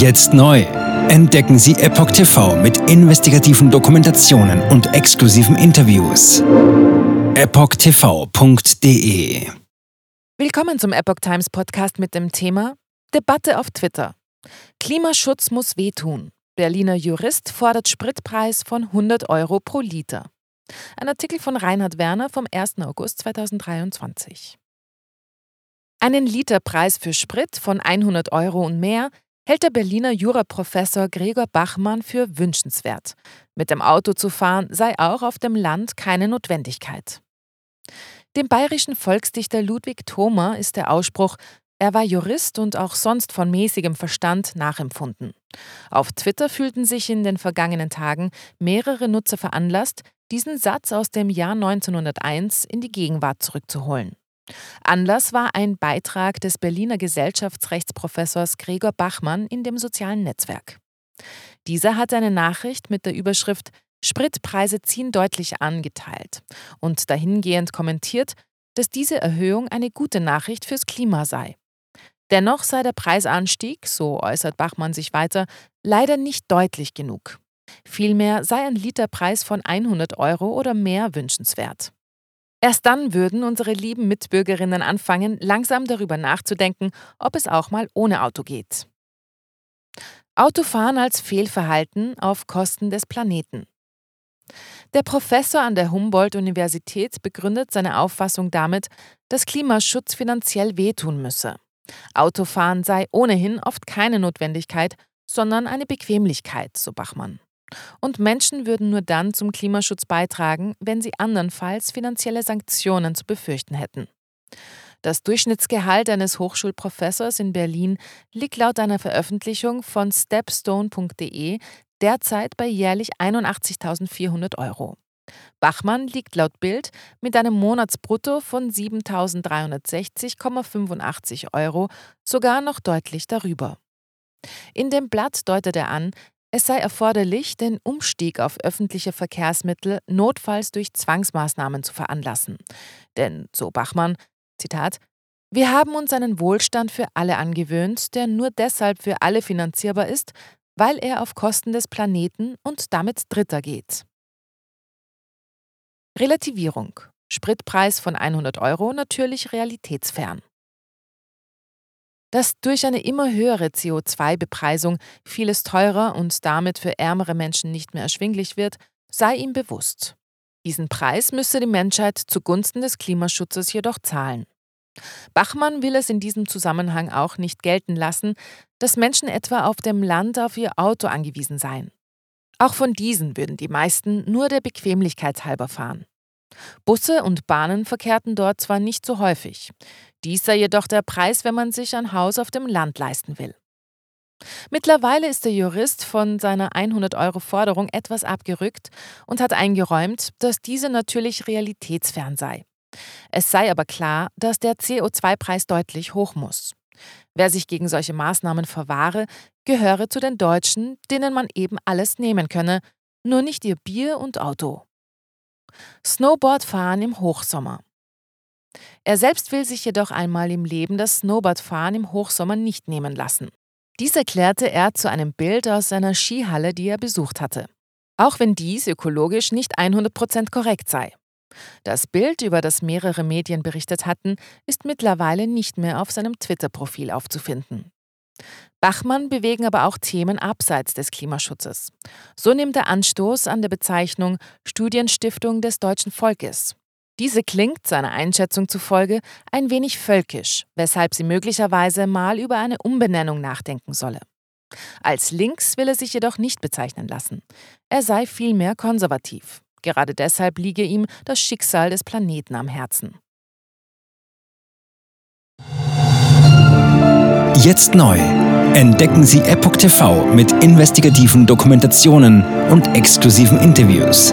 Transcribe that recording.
Jetzt neu. Entdecken Sie Epoch TV mit investigativen Dokumentationen und exklusiven Interviews. EpochTV.de Willkommen zum Epoch Times Podcast mit dem Thema Debatte auf Twitter. Klimaschutz muss wehtun. Berliner Jurist fordert Spritpreis von 100 Euro pro Liter. Ein Artikel von Reinhard Werner vom 1. August 2023. Einen Literpreis für Sprit von 100 Euro und mehr hält der Berliner Juraprofessor Gregor Bachmann für wünschenswert. Mit dem Auto zu fahren sei auch auf dem Land keine Notwendigkeit. Dem bayerischen Volksdichter Ludwig Thoma ist der Ausspruch er war Jurist und auch sonst von mäßigem Verstand nachempfunden. Auf Twitter fühlten sich in den vergangenen Tagen mehrere Nutzer veranlasst, diesen Satz aus dem Jahr 1901 in die Gegenwart zurückzuholen. Anlass war ein Beitrag des Berliner Gesellschaftsrechtsprofessors Gregor Bachmann in dem sozialen Netzwerk. Dieser hat eine Nachricht mit der Überschrift Spritpreise ziehen deutlich angeteilt und dahingehend kommentiert, dass diese Erhöhung eine gute Nachricht fürs Klima sei. Dennoch sei der Preisanstieg, so äußert Bachmann sich weiter, leider nicht deutlich genug. Vielmehr sei ein Literpreis von 100 Euro oder mehr wünschenswert. Erst dann würden unsere lieben Mitbürgerinnen anfangen, langsam darüber nachzudenken, ob es auch mal ohne Auto geht. Autofahren als Fehlverhalten auf Kosten des Planeten. Der Professor an der Humboldt-Universität begründet seine Auffassung damit, dass Klimaschutz finanziell wehtun müsse. Autofahren sei ohnehin oft keine Notwendigkeit, sondern eine Bequemlichkeit, so Bachmann. Und Menschen würden nur dann zum Klimaschutz beitragen, wenn sie andernfalls finanzielle Sanktionen zu befürchten hätten. Das Durchschnittsgehalt eines Hochschulprofessors in Berlin liegt laut einer Veröffentlichung von stepstone.de derzeit bei jährlich 81.400 Euro. Bachmann liegt laut Bild mit einem Monatsbrutto von 7.360,85 Euro sogar noch deutlich darüber. In dem Blatt deutet er an, es sei erforderlich, den Umstieg auf öffentliche Verkehrsmittel notfalls durch Zwangsmaßnahmen zu veranlassen. Denn, so Bachmann, Zitat, wir haben uns einen Wohlstand für alle angewöhnt, der nur deshalb für alle finanzierbar ist, weil er auf Kosten des Planeten und damit Dritter geht. Relativierung. Spritpreis von 100 Euro natürlich realitätsfern. Dass durch eine immer höhere CO2-Bepreisung vieles teurer und damit für ärmere Menschen nicht mehr erschwinglich wird, sei ihm bewusst. Diesen Preis müsse die Menschheit zugunsten des Klimaschutzes jedoch zahlen. Bachmann will es in diesem Zusammenhang auch nicht gelten lassen, dass Menschen etwa auf dem Land auf ihr Auto angewiesen seien. Auch von diesen würden die meisten nur der Bequemlichkeit halber fahren. Busse und Bahnen verkehrten dort zwar nicht so häufig. Dies sei jedoch der Preis, wenn man sich ein Haus auf dem Land leisten will. Mittlerweile ist der Jurist von seiner 100-Euro-Forderung etwas abgerückt und hat eingeräumt, dass diese natürlich realitätsfern sei. Es sei aber klar, dass der CO2-Preis deutlich hoch muss. Wer sich gegen solche Maßnahmen verwahre, gehöre zu den Deutschen, denen man eben alles nehmen könne, nur nicht ihr Bier und Auto. Snowboardfahren im Hochsommer. Er selbst will sich jedoch einmal im Leben das Snowboardfahren im Hochsommer nicht nehmen lassen. Dies erklärte er zu einem Bild aus seiner Skihalle, die er besucht hatte. Auch wenn dies ökologisch nicht 100% korrekt sei. Das Bild, über das mehrere Medien berichtet hatten, ist mittlerweile nicht mehr auf seinem Twitter-Profil aufzufinden. Bachmann bewegen aber auch Themen abseits des Klimaschutzes. So nimmt er Anstoß an der Bezeichnung Studienstiftung des deutschen Volkes. Diese klingt seiner Einschätzung zufolge ein wenig völkisch, weshalb sie möglicherweise mal über eine Umbenennung nachdenken solle. Als links will er sich jedoch nicht bezeichnen lassen. Er sei vielmehr konservativ. Gerade deshalb liege ihm das Schicksal des Planeten am Herzen. Jetzt neu. Entdecken Sie Epoch TV mit investigativen Dokumentationen und exklusiven Interviews.